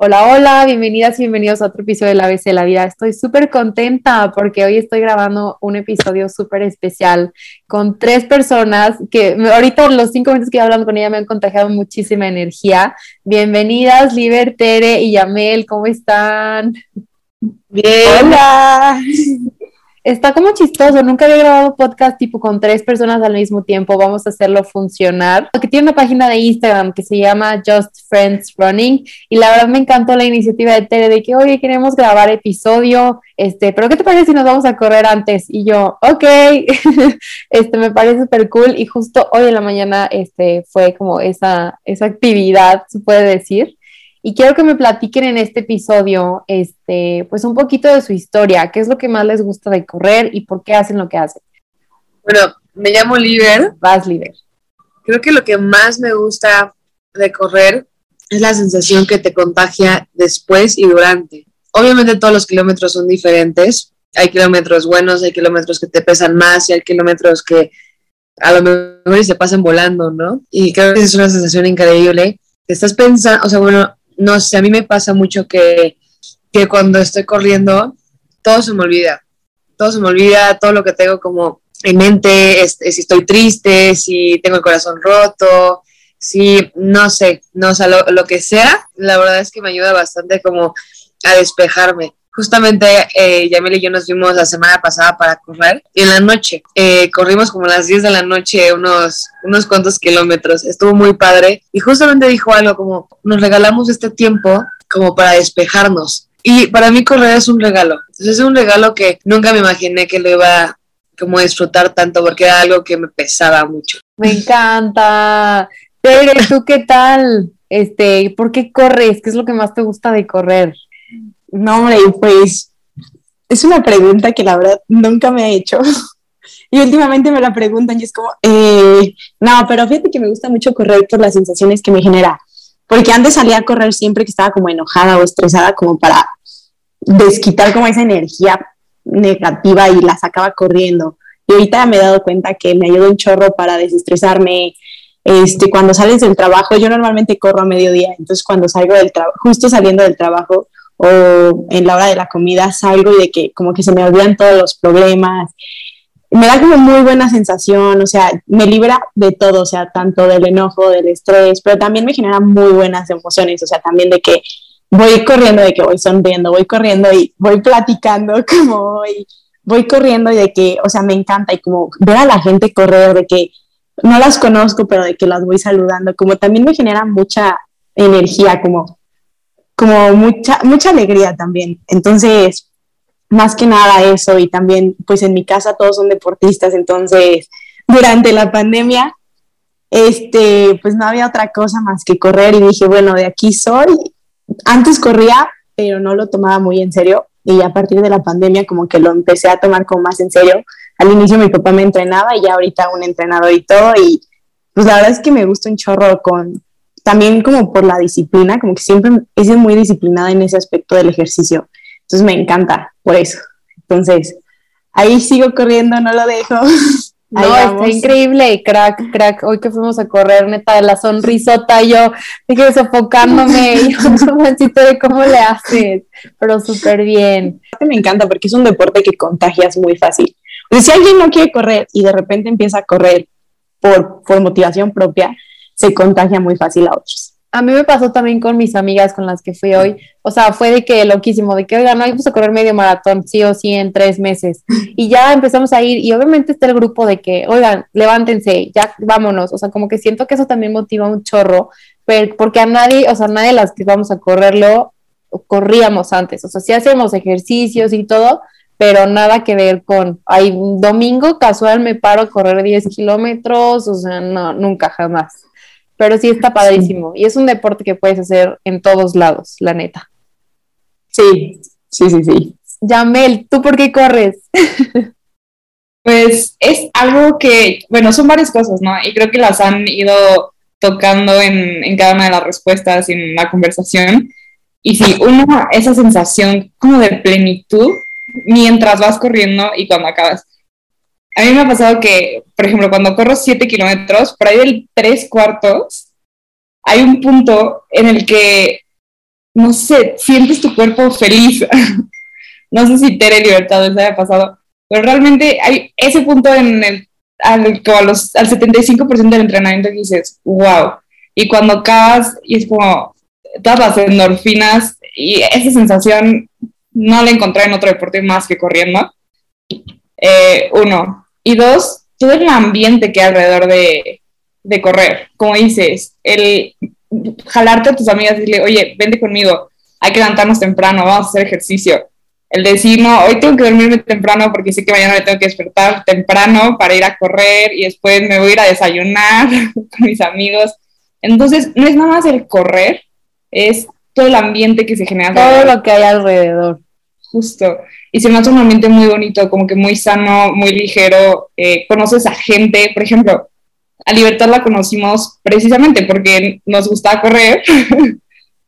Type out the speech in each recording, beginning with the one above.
Hola, hola, bienvenidas y bienvenidos a otro episodio de La ABC de la Vida. Estoy súper contenta porque hoy estoy grabando un episodio súper especial con tres personas que ahorita los cinco minutos que he hablando con ella me han contagiado muchísima energía. Bienvenidas, Liber, Tere y Yamel, ¿cómo están? Bien. Hola está como chistoso, nunca había grabado podcast tipo con tres personas al mismo tiempo, vamos a hacerlo funcionar. Porque tiene una página de Instagram que se llama Just Friends Running y la verdad me encantó la iniciativa de Tere de que, oye, queremos grabar episodio, este, pero ¿qué te parece si nos vamos a correr antes? Y yo, ok, este, me parece súper cool y justo hoy en la mañana, este, fue como esa, esa actividad, se puede decir. Y quiero que me platiquen en este episodio, este, pues un poquito de su historia, qué es lo que más les gusta de correr y por qué hacen lo que hacen. Bueno, me llamo Liber. Vas, Liber. Creo que lo que más me gusta de correr es la sensación que te contagia después y durante. Obviamente todos los kilómetros son diferentes. Hay kilómetros buenos, hay kilómetros que te pesan más y hay kilómetros que a lo mejor se pasan volando, ¿no? Y creo que es una sensación increíble. Estás pensando, o sea, bueno, no sé, a mí me pasa mucho que, cuando estoy corriendo, todo se me olvida. Todo se me olvida, todo lo que tengo como en mente, si estoy triste, si tengo el corazón roto, si no sé, no, o lo, lo, que sea, la verdad es que me ayuda bastante como a despejarme. Justamente eh, Yamil y yo nos fuimos la semana pasada para correr y en la noche eh, corrimos como a las 10 de la noche unos, unos cuantos kilómetros. Estuvo muy padre y justamente dijo algo como nos regalamos este tiempo como para despejarnos. Y para mí correr es un regalo. es un regalo que nunca me imaginé que lo iba como a disfrutar tanto porque era algo que me pesaba mucho. Me encanta. Pero ¿tú qué tal? Este, ¿por qué corres? ¿Qué es lo que más te gusta de correr? No, hombre, pues es una pregunta que la verdad nunca me he hecho. y últimamente me la preguntan y es como, eh, no, pero fíjate que me gusta mucho correr por las sensaciones que me genera. Porque antes salía a correr siempre que estaba como enojada o estresada, como para desquitar como esa energía negativa y la sacaba corriendo. Y ahorita me he dado cuenta que me ayuda un chorro para desestresarme. Este, cuando sales del trabajo, yo normalmente corro a mediodía, entonces cuando salgo del trabajo, justo saliendo del trabajo, o en la hora de la comida salgo y de que como que se me olvidan todos los problemas. Me da como muy buena sensación, o sea, me libera de todo, o sea, tanto del enojo, del estrés, pero también me genera muy buenas emociones, o sea, también de que voy corriendo, de que voy sonriendo, voy corriendo y voy platicando como voy, voy corriendo y de que, o sea, me encanta y como ver a la gente correr, de que no las conozco, pero de que las voy saludando, como también me genera mucha energía, como como mucha, mucha alegría también. Entonces, más que nada eso y también, pues en mi casa todos son deportistas, entonces, durante la pandemia, este, pues no había otra cosa más que correr y dije, bueno, de aquí soy. Antes corría, pero no lo tomaba muy en serio y a partir de la pandemia como que lo empecé a tomar como más en serio. Al inicio mi papá me entrenaba y ya ahorita un entrenador y todo y pues la verdad es que me gusta un chorro con, también como por la disciplina, como que siempre he sido muy disciplinada en ese aspecto del ejercicio. Entonces me encanta por eso. Entonces, ahí sigo corriendo, no lo dejo. No, está increíble, crack, crack. Hoy que fuimos a correr, neta, de la sonrisota, yo dije sofocándome, y yo de cómo le haces, pero súper bien. Me encanta porque es un deporte que contagias muy fácil. O si alguien no quiere correr y de repente empieza a correr por, por motivación propia, se contagia muy fácil a otros. A mí me pasó también con mis amigas con las que fui hoy. O sea, fue de que loquísimo, de que, oigan, no, vamos a correr medio maratón, sí o sí, en tres meses. Y ya empezamos a ir, y obviamente está el grupo de que, oigan, levántense, ya vámonos. O sea, como que siento que eso también motiva un chorro, pero porque a nadie, o sea, nadie de las que vamos a correrlo, corríamos antes. O sea, sí hacemos ejercicios y todo, pero nada que ver con, ay, domingo casual me paro a correr 10 kilómetros, o sea, no, nunca, jamás pero sí está padrísimo. Y es un deporte que puedes hacer en todos lados, la neta. Sí, sí, sí, sí. Yamel, ¿tú por qué corres? pues es algo que, bueno, son varias cosas, ¿no? Y creo que las han ido tocando en, en cada una de las respuestas en la conversación. Y sí, uno, esa sensación como de plenitud mientras vas corriendo y cuando acabas. A mí me ha pasado que, por ejemplo, cuando corro 7 kilómetros, por ahí del 3 cuartos, hay un punto en el que no sé, sientes tu cuerpo feliz. no sé si Tere Libertad les haya pasado, pero realmente hay ese punto en el, al, a los, al 75% del entrenamiento que dices, wow. Y cuando acabas y es como todas las endorfinas y esa sensación no la encontré en otro deporte más que corriendo. Eh, uno. Y dos, todo el ambiente que hay alrededor de, de correr. Como dices, el jalarte a tus amigas y decirle, oye, vente conmigo, hay que levantarnos temprano, vamos a hacer ejercicio. El decir, no, hoy tengo que dormirme temprano porque sé que mañana me tengo que despertar temprano para ir a correr y después me voy a ir a desayunar con mis amigos. Entonces, no es nada más el correr, es todo el ambiente que se genera. Todo lo que hay alrededor. Justo. Y se me hace un ambiente muy bonito, como que muy sano, muy ligero. Eh, conoces a gente, por ejemplo, a Libertad la conocimos precisamente porque nos gustaba correr.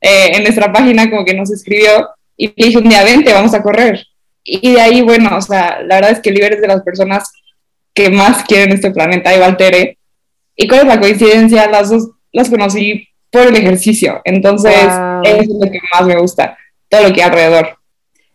Eh, en nuestra página como que nos escribió y le dije un día, vente, vamos a correr. Y de ahí, bueno, o sea, la verdad es que Liber es de las personas que más quieren este planeta, y Valtere. ¿Y cuál es la coincidencia? Las dos las conocí por el ejercicio. Entonces, eso es lo que más me gusta, todo lo que hay alrededor.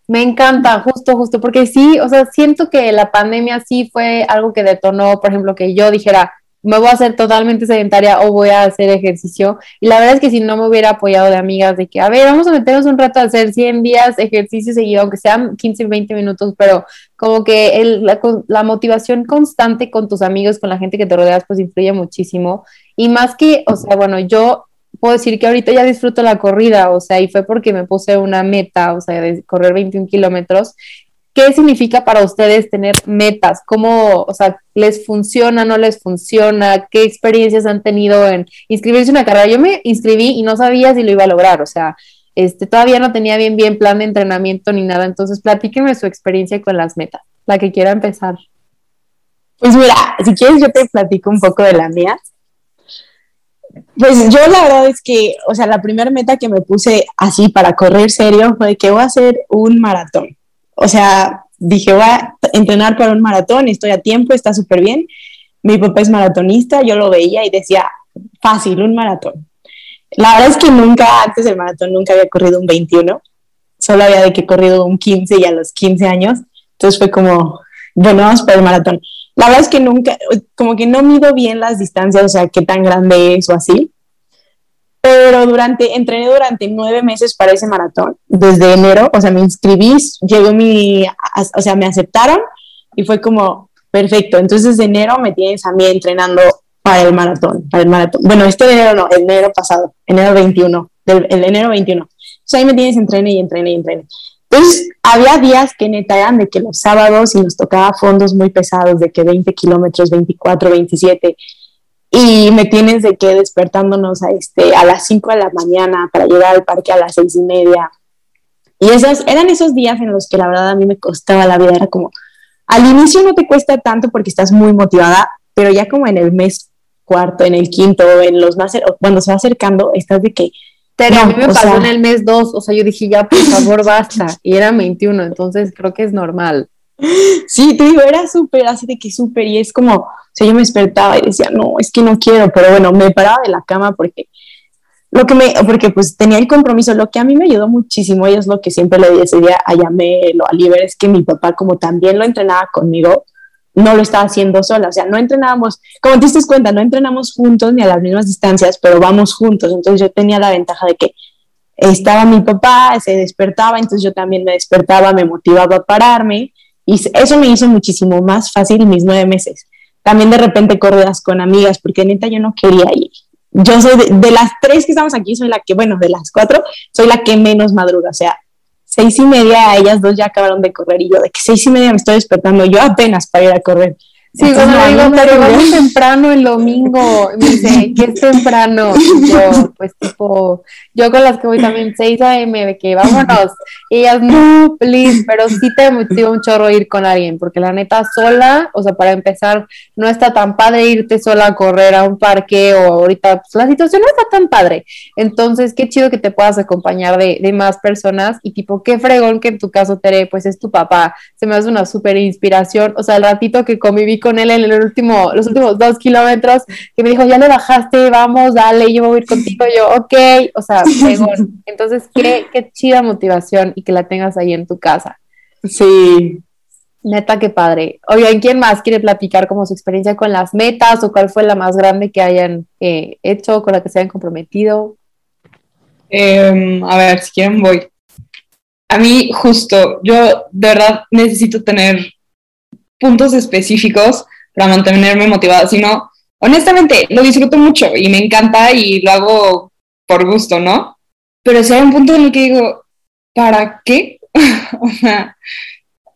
Me encanta, justo, justo, porque sí, o sea, siento que la pandemia sí fue algo que detonó, por ejemplo, que yo dijera, me voy a hacer totalmente sedentaria o voy a hacer ejercicio. Y la verdad es que si no me hubiera apoyado de amigas de que, a ver, vamos a meternos un rato a hacer 100 días ejercicio seguido, aunque sean 15, 20 minutos, pero como que el, la, la, motivación constante con tus amigos, con la gente que te rodeas, pues influye muchísimo. Y más que, o sea, bueno, yo puedo decir que ahorita ya disfruto la corrida, o sea, y fue porque me puse una meta, o sea, de correr 21 kilómetros ¿Qué significa para ustedes tener metas? ¿Cómo, o sea, les funciona, no les funciona? ¿Qué experiencias han tenido en inscribirse en una carrera? Yo me inscribí y no sabía si lo iba a lograr, o sea, este, todavía no tenía bien, bien plan de entrenamiento ni nada, entonces platíquenme su experiencia con las metas, la que quiera empezar. Pues mira, si quieres yo te platico un poco de la mía. Pues yo la verdad es que, o sea, la primera meta que me puse así para correr serio fue que voy a hacer un maratón o sea, dije, voy a entrenar para un maratón, estoy a tiempo, está súper bien. Mi papá es maratonista, yo lo veía y decía, fácil, un maratón. La verdad es que nunca, antes del maratón, nunca había corrido un 21, solo había de que corrido un 15 y a los 15 años, entonces fue como, bueno, vamos para el maratón. La verdad es que nunca, como que no mido bien las distancias, o sea, qué tan grande es o así, pero durante, entrené durante nueve meses para ese maratón, desde enero, o sea, me inscribí, llegó mi, o sea, me aceptaron y fue como, perfecto, entonces de enero me tienes a mí entrenando para el maratón, para el maratón. Bueno, este enero no, el enero pasado, enero 21, del, el enero 21. Entonces ahí me tienes entrené y entrené y entrené. Entonces, había días que neta eran de que los sábados y nos tocaba fondos muy pesados, de que 20 kilómetros, 24, 27, y me tienes de que despertándonos a, este, a las 5 de la mañana para llegar al parque a las seis y media. Y esos, eran esos días en los que la verdad a mí me costaba la vida, era como, al inicio no te cuesta tanto porque estás muy motivada, pero ya como en el mes cuarto, en el quinto, en los más, cuando se va acercando, estás de que... Pero a mí me pasó en el mes 2, o sea, yo dije, ya, por favor, basta, y era 21, entonces creo que es normal. Sí, te digo, era súper, así de que súper, y es como, o sea, yo me despertaba y decía, no, es que no quiero, pero bueno, me paraba de la cama porque lo que me, porque pues tenía el compromiso, lo que a mí me ayudó muchísimo, y es lo que siempre le decía a Yamelo, a Liber, es que mi papá, como también lo entrenaba conmigo, no lo estaba haciendo sola, o sea, no entrenábamos, como te diste cuenta, no entrenamos juntos ni a las mismas distancias, pero vamos juntos, entonces yo tenía la ventaja de que estaba mi papá, se despertaba, entonces yo también me despertaba, me motivaba a pararme, y eso me hizo muchísimo más fácil mis nueve meses. También de repente corridas con amigas, porque neta yo no quería ir. Yo soy de, las tres que estamos aquí, soy la que, bueno, de las cuatro, soy la que menos madruga. O sea, seis y media, ellas dos ya acabaron de correr y yo de que seis y media me estoy despertando yo apenas para ir a correr. Sí, cuando le digo, pero vamos temprano el domingo. me dice, ¿qué es temprano? yo, pues tipo, yo con las que voy también 6 a.m., de que vámonos. Y ellas, no, please, pero sí te motiva un chorro ir con alguien, porque la neta sola, o sea, para empezar, no está tan padre irte sola a correr a un parque o ahorita, pues la situación no está tan padre. Entonces, qué chido que te puedas acompañar de, de más personas y tipo, qué fregón que en tu caso, Tere, pues es tu papá. Se me hace una súper inspiración. O sea, el ratito que conviví con él en el último, los últimos dos kilómetros, que me dijo, ya le bajaste, vamos, dale, yo voy a ir contigo, yo, ok, o sea, Entonces, qué, qué chida motivación y que la tengas ahí en tu casa. Sí. Neta, qué padre. Oigan, ¿quién más quiere platicar como su experiencia con las metas o cuál fue la más grande que hayan eh, hecho, con la que se hayan comprometido? Em, a ver, si quieren voy. A mí, justo, yo de verdad necesito tener puntos específicos para mantenerme motivada. Si no, honestamente, lo disfruto mucho y me encanta y lo hago por gusto, ¿no? Pero si hay un punto en el que digo, ¿para qué? o sea,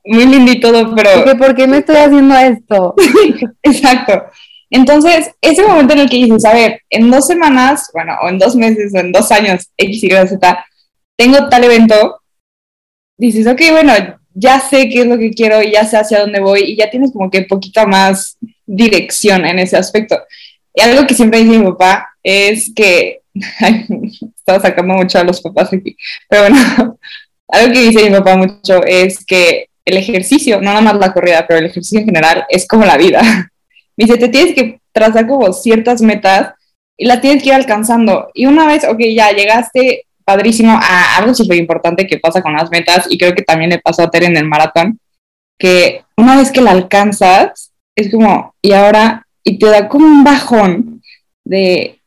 muy lindo y todo, pero... ¿Por qué me estoy haciendo esto? Exacto. Entonces, ese momento en el que dices, a ver, en dos semanas, bueno, o en dos meses, o en dos años, X, Y, Z, tengo tal evento, dices, ok, bueno, ya sé qué es lo que quiero y ya sé hacia dónde voy y ya tienes como que poquita más dirección en ese aspecto. Y algo que siempre dice mi papá es que, estaba sacando mucho a los papás aquí, pero bueno, algo que dice mi papá mucho es que el ejercicio, no nada más la corrida, pero el ejercicio en general es como la vida. Me dice, te tienes que trazar como ciertas metas y las tienes que ir alcanzando. Y una vez, ok, ya llegaste padrísimo a algo súper importante que pasa con las metas y creo que también le pasó a Tere en el maratón, que una vez que la alcanzas, es como, y ahora, y te da como un bajón de,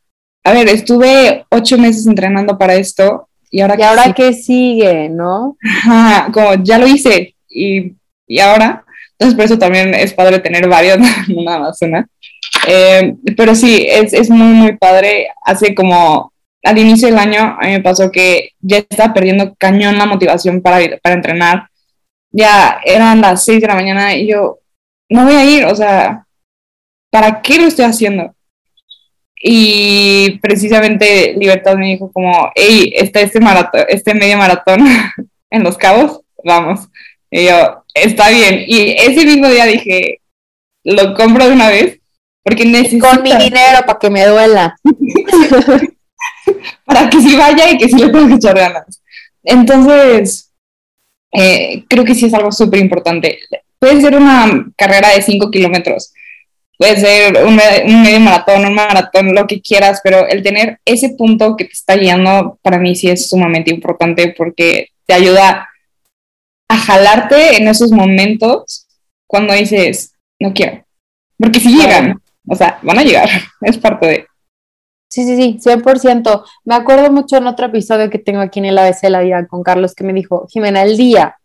a ver, estuve ocho meses entrenando para esto y ahora, ¿Y ahora qué sigue, ¿no? Ajá, como ya lo hice, y, y ahora. Entonces, por eso también es padre tener varios, no nada más una. Eh, pero sí, es, es muy, muy padre. Hace como al inicio del año, a mí me pasó que ya estaba perdiendo cañón la motivación para, para entrenar. Ya eran las 6 de la mañana y yo no voy a ir, o sea, ¿para qué lo estoy haciendo? Y precisamente Libertad me dijo como, hey, está este maratón, este medio maratón en Los Cabos, vamos. Y yo, está bien. Y ese mismo día dije, lo compro de una vez, porque necesito... Con mi dinero para que me duela. para que sí vaya y que sí le que echar ganas. Entonces, eh, creo que sí es algo súper importante. Puede ser una carrera de 5 kilómetros, puede ser un, un, medio maratón, un maratón, lo que quieras, pero el tener ese punto que te está guiando, para mí sí es sumamente importante porque te ayuda a jalarte en esos momentos cuando dices, no quiero. Porque si llegan, o sea, van a llegar, es parte de... Sí, sí, sí, 100%. Me acuerdo mucho en otro episodio que tengo aquí en el ABC La Vida con Carlos que me dijo, Jimena, el día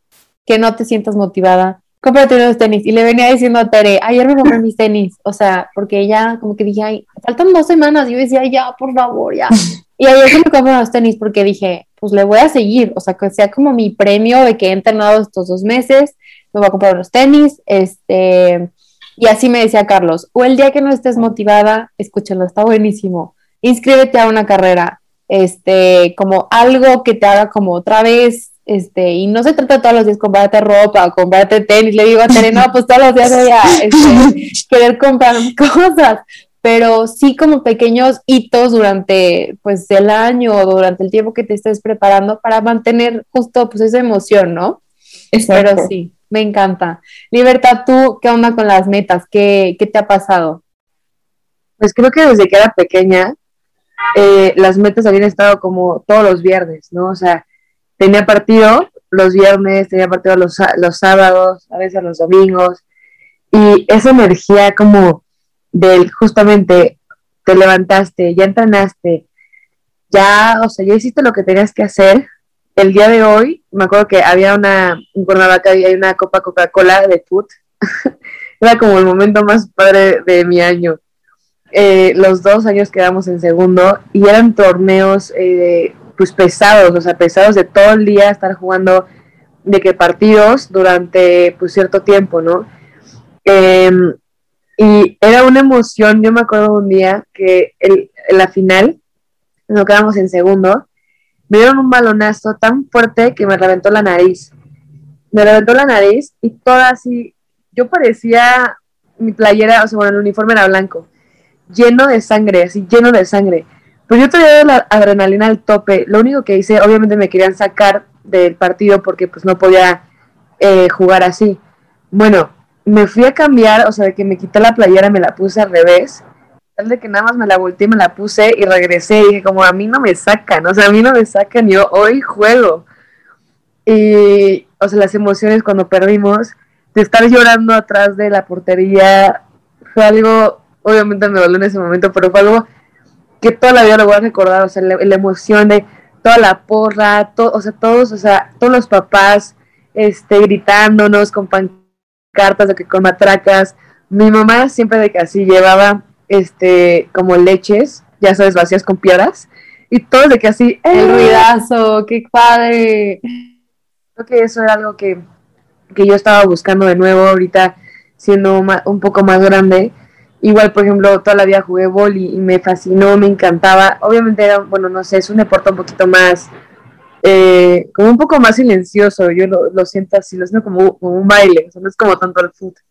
que no te sientas motivada, cómprate unos tenis. Y le venía diciendo a Tere, ayer me compré mis tenis. O sea, porque ella como que dije, ay, faltan dos semanas. Yo decía, ya, por favor, ya. Y ayer me compré unos tenis porque dije, pues le voy a seguir, o sea, que sea como mi premio de que he entrenado estos dos meses, me voy a comprar unos tenis, este, y así me decía Carlos, o el día que no estés motivada, escúchalo, está buenísimo, inscríbete a una carrera, este, como algo que te haga como otra vez, este, y no se trata todos los días comprarte ropa, comprarte tenis, le digo a Tere, no, pues todos los días voy a este, querer comprar cosas, pero sí como pequeños hitos durante pues el año o durante el tiempo que te estés preparando para mantener justo pues esa emoción, ¿no? Exacto. Pero sí, me encanta. Libertad, ¿tú qué onda con las metas? ¿Qué, qué te ha pasado? Pues creo que desde que era pequeña, eh, las metas habían estado como todos los viernes, ¿no? O sea, tenía partido los viernes, tenía partido los, los sábados, a veces los domingos, y esa energía como del justamente te levantaste, ya entrenaste, ya, o sea, ya hiciste lo que tenías que hacer. El día de hoy, me acuerdo que había una, en Cuernavaca hay una copa Coca-Cola de foot. Era como el momento más padre de mi año. Eh, los dos años quedamos en segundo y eran torneos eh, pues pesados, o sea, pesados de todo el día estar jugando de que partidos durante pues cierto tiempo, ¿no? Eh, y era una emoción, yo me acuerdo un día que el, la final, nos quedamos en segundo, me dieron un balonazo tan fuerte que me reventó la nariz. Me reventó la nariz y toda así, yo parecía, mi playera, o sea, bueno, el uniforme era blanco, lleno de sangre, así, lleno de sangre. Pues yo tenía la adrenalina al tope. Lo único que hice, obviamente me querían sacar del partido porque pues no podía eh, jugar así. Bueno, me fui a cambiar, o sea, de que me quité la playera, me la puse al revés, tal de que nada más me la volteé, me la puse y regresé y dije como a mí no me sacan, o sea, a mí no me sacan, yo hoy juego. Y, o sea, las emociones cuando perdimos, de estar llorando atrás de la portería, fue algo, obviamente me dolió en ese momento, pero fue algo que toda la vida lo voy a recordar, o sea, la, la emoción de toda la porra, to, o sea, todos, o sea, todos los papás, este, gritándonos con pancartas, de que con matracas. Mi mamá siempre de que así llevaba, este, como leches, ya sabes, vacías con piedras, y todos de que así, El ¡eh! ruidazo, qué padre. Creo que eso era algo que, que yo estaba buscando de nuevo ahorita, siendo un poco más grande. Igual, por ejemplo, toda la vida jugué boli y me fascinó, me encantaba. Obviamente era, bueno, no sé, es un deporte un poquito más, eh, como un poco más silencioso. Yo lo, lo siento así, lo siento como, como un baile, o sea, no es como tanto el fútbol.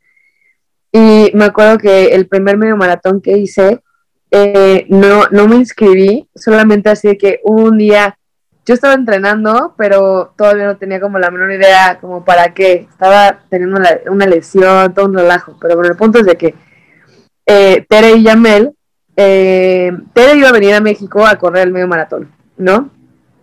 Y me acuerdo que el primer medio maratón que hice, eh, no, no me inscribí, solamente así de que un día yo estaba entrenando, pero todavía no tenía como la menor idea como para qué. Estaba teniendo una, una lesión, todo un relajo. Pero bueno, el punto es de que eh, Tere y Yamel, eh, Tere iba a venir a México a correr el medio maratón, ¿no?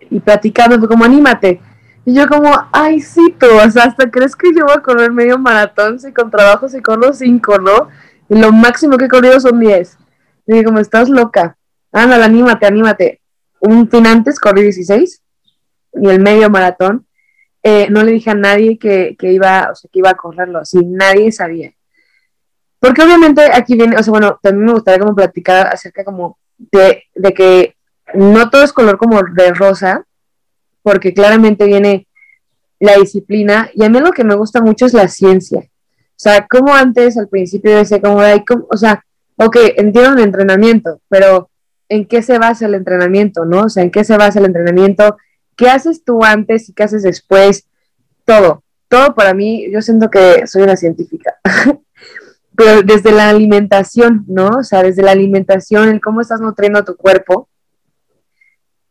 Y platicando como, anímate. Y yo como, ay, sí, tú, hasta crees que yo voy a correr medio maratón, si con trabajo si corro cinco, ¿no? Y lo máximo que he corrido son 10. Y dije como, estás loca. Ándale, anímate, anímate un fin antes corrí 16 y el medio maratón. eh, no le dije a nadie que, que iba, o sea, que iba a correrlo, así nadie sabía. Porque obviamente aquí viene, o sea, bueno, también me gustaría como platicar acerca como de, de que no todo es color como de rosa, porque claramente viene la disciplina y a mí lo que me gusta mucho es la ciencia. O sea, como antes al principio decía como, ay, ¿cómo? o sea, ok, entiendo el entrenamiento, pero en qué se basa el entrenamiento, ¿no? O sea, en qué se basa el entrenamiento, qué haces tú antes y qué haces después, todo, todo para mí, yo siento que soy una científica, pero desde la alimentación, ¿no? O sea, desde la alimentación, el cómo estás nutriendo tu cuerpo,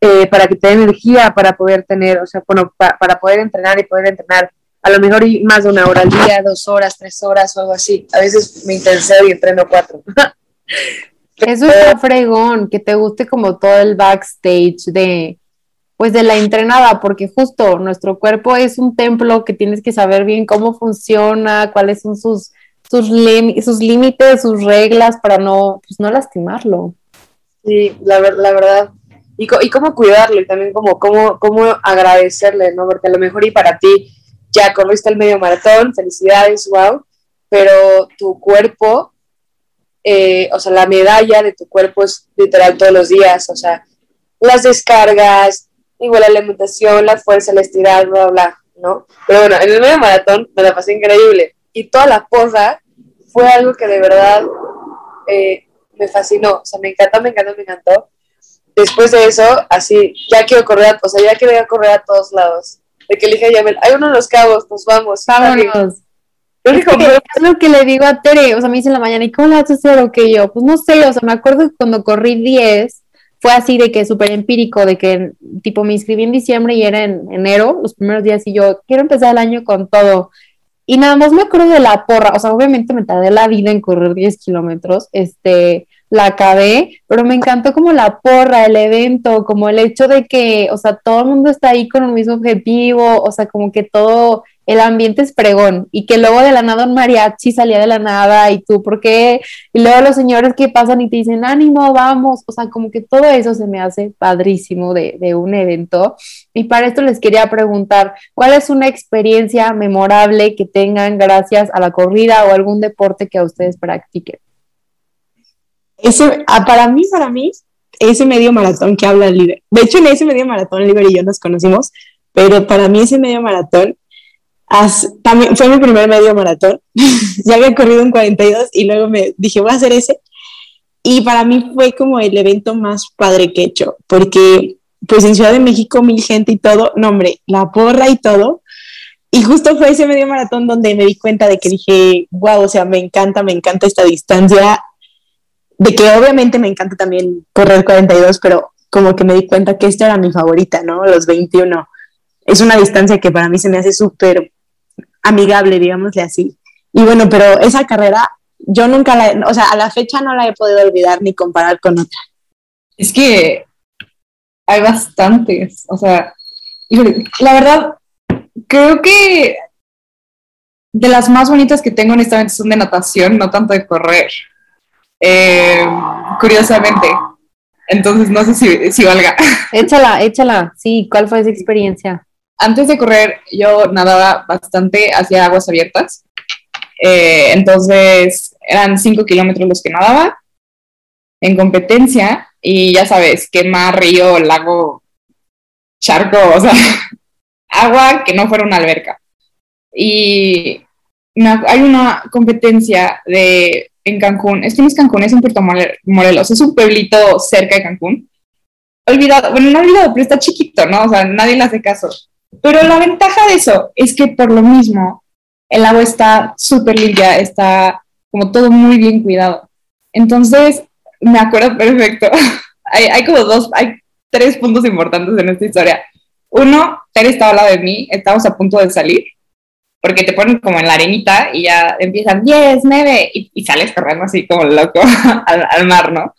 eh, para que te dé energía para poder tener, o sea, bueno, pa- para poder entrenar y poder entrenar a lo mejor más de una hora al día, dos horas, tres horas o algo así. A veces me intenseo y entreno cuatro. Eso está fregón, que te guste como todo el backstage de, pues de la entrenada, porque justo nuestro cuerpo es un templo que tienes que saber bien cómo funciona, cuáles son sus, sus, sus límites, sus reglas para no, pues no lastimarlo. Sí, la, la verdad. Y, y cómo cuidarlo y también como cómo, cómo agradecerle, ¿no? Porque a lo mejor y para ti ya corriste el medio maratón, felicidades, wow, pero tu cuerpo, eh, o sea, la medalla de tu cuerpo es literal todos los días, o sea, las descargas, igual la alimentación, la fuerza, el estirar, bla, bla, bla, ¿no? Pero bueno, en el medio maratón me la pasé increíble y toda la porra fue algo que de verdad eh, me fascinó, o sea, me encantó, me encantó, me encantó. Después de eso, así, ya quiero correr, a- o sea, ya quiero ir a correr a todos lados. De que le dije a Yamel, hay uno en los cabos, nos vamos. Vámonos. Yo Es, lo que le digo a Tere, o sea, me dice en la mañana, ¿y cómo la vas a hacer? O que yo, pues no sé, o sea, me acuerdo que cuando corrí 10, fue así de que súper empírico, de que tipo me inscribí en diciembre y era en enero, los primeros días, y yo quiero empezar el año con todo. Y nada más me acuerdo de la porra, o sea, obviamente me tardé la vida en correr 10 kilómetros, este, la acabé, pero me encantó como la porra, el evento, como el hecho de que, o sea, todo el mundo está ahí con un mismo objetivo, o sea, como que todo, el ambiente es pregón, y que luego de la nada un mariachi salía de la nada, y tú, ¿por qué? Y luego los señores que pasan y te dicen, ánimo, vamos, o sea, como que todo eso se me hace padrísimo de, de un evento. Y para esto les quería preguntar, ¿cuál es una experiencia memorable que tengan gracias a la corrida o algún deporte que a ustedes practiquen? Ese, ah, para mí, para mí, ese medio maratón que habla Liber. De hecho, en ese medio maratón, Liber y yo nos conocimos, pero para mí ese medio maratón también fue mi primer medio maratón. ya había corrido un 42 y luego me dije, voy a hacer ese. Y para mí fue como el evento más padre que he hecho, porque pues en Ciudad de México mil gente y todo, no hombre, la porra y todo. Y justo fue ese medio maratón donde me di cuenta de que dije, wow, o sea, me encanta, me encanta esta distancia, de que obviamente me encanta también correr 42, pero como que me di cuenta que esta era mi favorita, ¿no? Los 21. Es una distancia que para mí se me hace súper amigable, digámosle así. Y bueno, pero esa carrera yo nunca la, o sea, a la fecha no la he podido olvidar ni comparar con otra. Es que hay bastantes, o sea, la verdad, creo que de las más bonitas que tengo honestamente son de natación, no tanto de correr. Eh, curiosamente. Entonces no sé si, si valga. Échala, échala. Sí, ¿cuál fue esa experiencia? Antes de correr, yo nadaba bastante hacia aguas abiertas. Eh, entonces eran cinco kilómetros los que nadaba en competencia y ya sabes, que mar, río, lago, charco, o sea, agua que no fuera una alberca. Y hay una competencia de en Cancún, es que no es Cancún, es en Puerto Morelos, es un pueblito cerca de Cancún. Olvidado, bueno, no olvidado, pero está chiquito, ¿no? O sea, nadie le hace caso. Pero la ventaja de eso es que por lo mismo el agua está súper limpia, está como todo muy bien cuidado. Entonces, me acuerdo perfecto. hay, hay, como dos, hay tres puntos importantes en esta historia. Uno, Tere estaba al lado de mí, estábamos a punto de salir, porque te ponen como en la arenita y ya empiezan 10, 9 y, sales corriendo así como loco al, al mar, ¿no?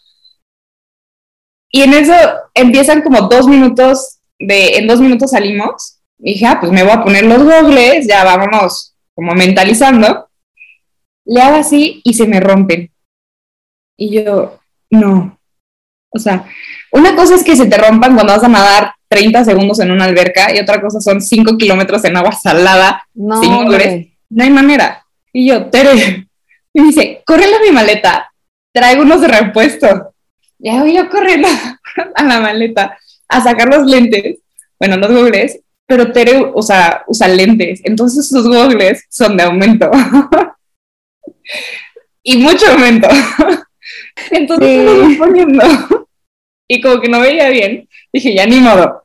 Y en eso empiezan como dos minutos de, en dos minutos salimos. Y dije, ah, pues me voy a poner los gogles, ya vámonos como mentalizando. Le hago así y se me rompen. Y yo, no. O sea, una cosa es que se te rompan cuando vas a nadar 30 segundos en una alberca y otra cosa son 5 kilómetros en agua salada. No, no hay manera. Y yo, Tere, y me dice, córrele a mi maleta, traigo unos de repuesto. Ya voy yo corriendo a la maleta a sacar los lentes, bueno, los gogles, pero Tere, o sea, usa lentes, entonces sus gogles son de aumento. y mucho aumento. Entonces me los voy poniendo. Y como que no veía bien, dije, ya ni modo.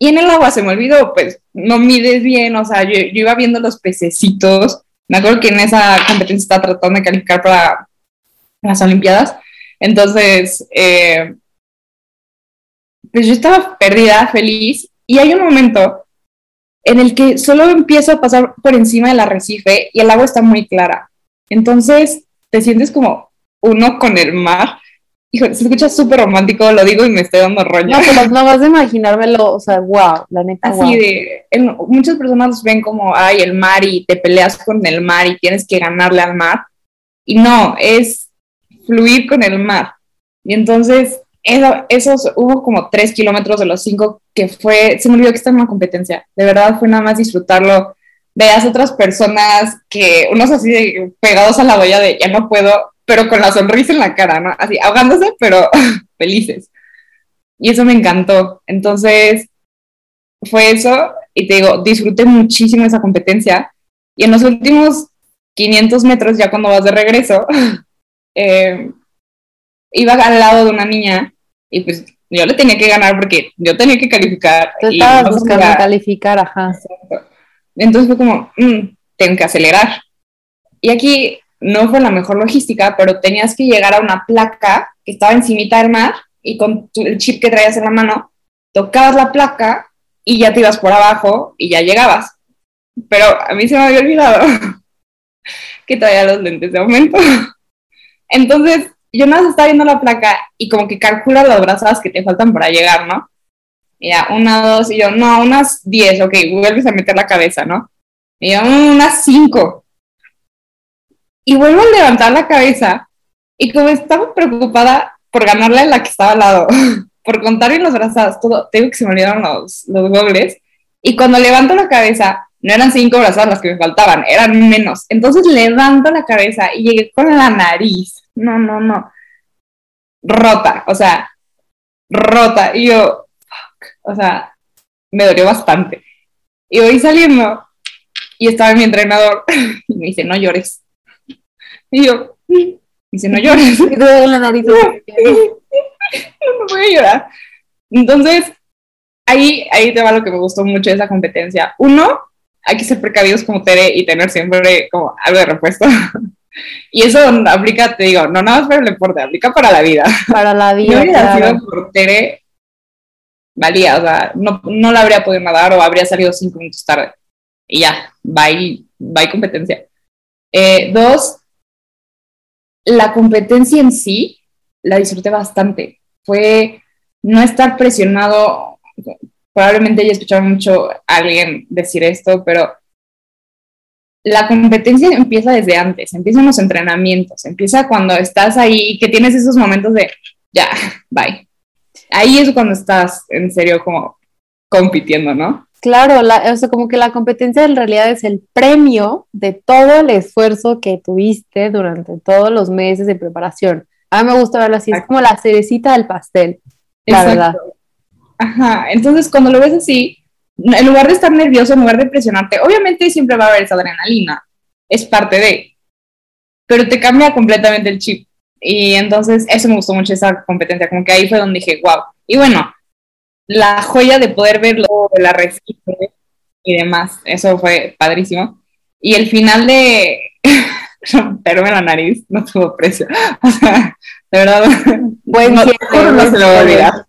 Y en el agua se me olvidó, pues no mides bien, o sea, yo, iba viendo los pececitos. Me acuerdo que en esa competencia estaba tratando de calificar para las Olimpiadas. Entonces, eh, pues yo estaba perdida, feliz. Y hay un momento en el que solo empiezo a pasar por encima del arrecife y el agua está muy clara. Entonces, te sientes como uno con el mar. Hijo, se escucha súper romántico, lo digo y me estoy dando rollo. No, pero no vas a imaginármelo, o sea, wow, la neta. Así de, muchas personas ven como, ay, el mar y te peleas con el mar y tienes que ganarle al mar. Y no, es fluir con el mar. Y entonces, eso, esos, hubo como tres kilómetros de los cinco que fue, se me olvidó que estaba en una competencia. De verdad fue nada más disfrutarlo veas otras personas que unos así pegados a la huella de ya no puedo, pero con la sonrisa en la cara, ¿no? Así ahogándose, pero felices. Y eso me encantó. Entonces, fue eso. Y te digo, disfruté muchísimo esa competencia. Y en los últimos 500 metros, ya cuando vas de regreso, eh, iba al lado de una niña y pues yo le tenía que ganar porque yo tenía que calificar. Tú estabas buscando calificar, ajá. Entonces fue como, mm, tengo que acelerar. Y aquí no fue la mejor logística, pero tenías que llegar a una placa que estaba encimita del mar y con el chip que traías en la mano, tocabas la placa y ya te ibas por abajo y ya llegabas. Pero a mí se me había olvidado que traía los lentes de aumento. Entonces, yo nada más estaba viendo la placa y como que calcula las brazadas que te faltan para llegar, ¿no? Y ya, una, dos, y yo, no, unas diez, ok, vuelves a meter la cabeza, ¿no? Y yo, mm, unas cinco. Y vuelvo a levantar la cabeza y como estaba preocupada por ganarle a la que estaba al lado, por contar bien los brazadas, todo, tengo que se me olvidaron los, los gobles. Y cuando levanto la cabeza, no eran cinco brazadas las que me faltaban, eran menos. Entonces levanto la cabeza y llegué con la nariz. No, no, no. Rota, o sea, rota. Y yo, o sea, me dolió bastante. Y voy saliendo y estaba mi entrenador y me dice, no llores. Y yo, me dice, no llores. Y la nariz. no, no voy a llorar. Entonces, ahí, ahí te va lo que me gustó mucho de esa competencia. Uno, hay que ser precavidos como Tere y tener siempre como algo de repuesto. Y eso aplica, te digo, no nada más para el deporte, aplica para la vida. Para la vida. Yo hubiera sido por Tere, valía, o sea, no, no la habría podido nadar o habría salido cinco minutos tarde. Y ya, bye, bye competencia. Eh, dos, la competencia en sí la disfruté bastante. Fue no estar presionado. Probablemente haya escuchado mucho a alguien decir esto, pero la competencia empieza desde antes, empiezan los entrenamientos, empieza cuando estás ahí y que tienes esos momentos de ya, bye. Ahí es cuando estás en serio como compitiendo, ¿no? Claro, la, o sea, como que la competencia en realidad es el premio de todo el esfuerzo que tuviste durante todos los meses de preparación. A mí me gusta verlo así, es como la cerecita del pastel, la verdad. Ajá, entonces cuando lo ves así, en lugar de estar nervioso, en lugar de presionarte, obviamente siempre va a haber esa adrenalina, es parte de, pero te cambia completamente el chip. Y entonces eso me gustó mucho esa competencia, como que ahí fue donde dije, wow. Y bueno, la joya de poder verlo de la recipe y demás, eso fue padrísimo. Y el final de romperme la nariz no tuvo precio. O sea, de verdad, Buen no, no se lo voy a olvidar.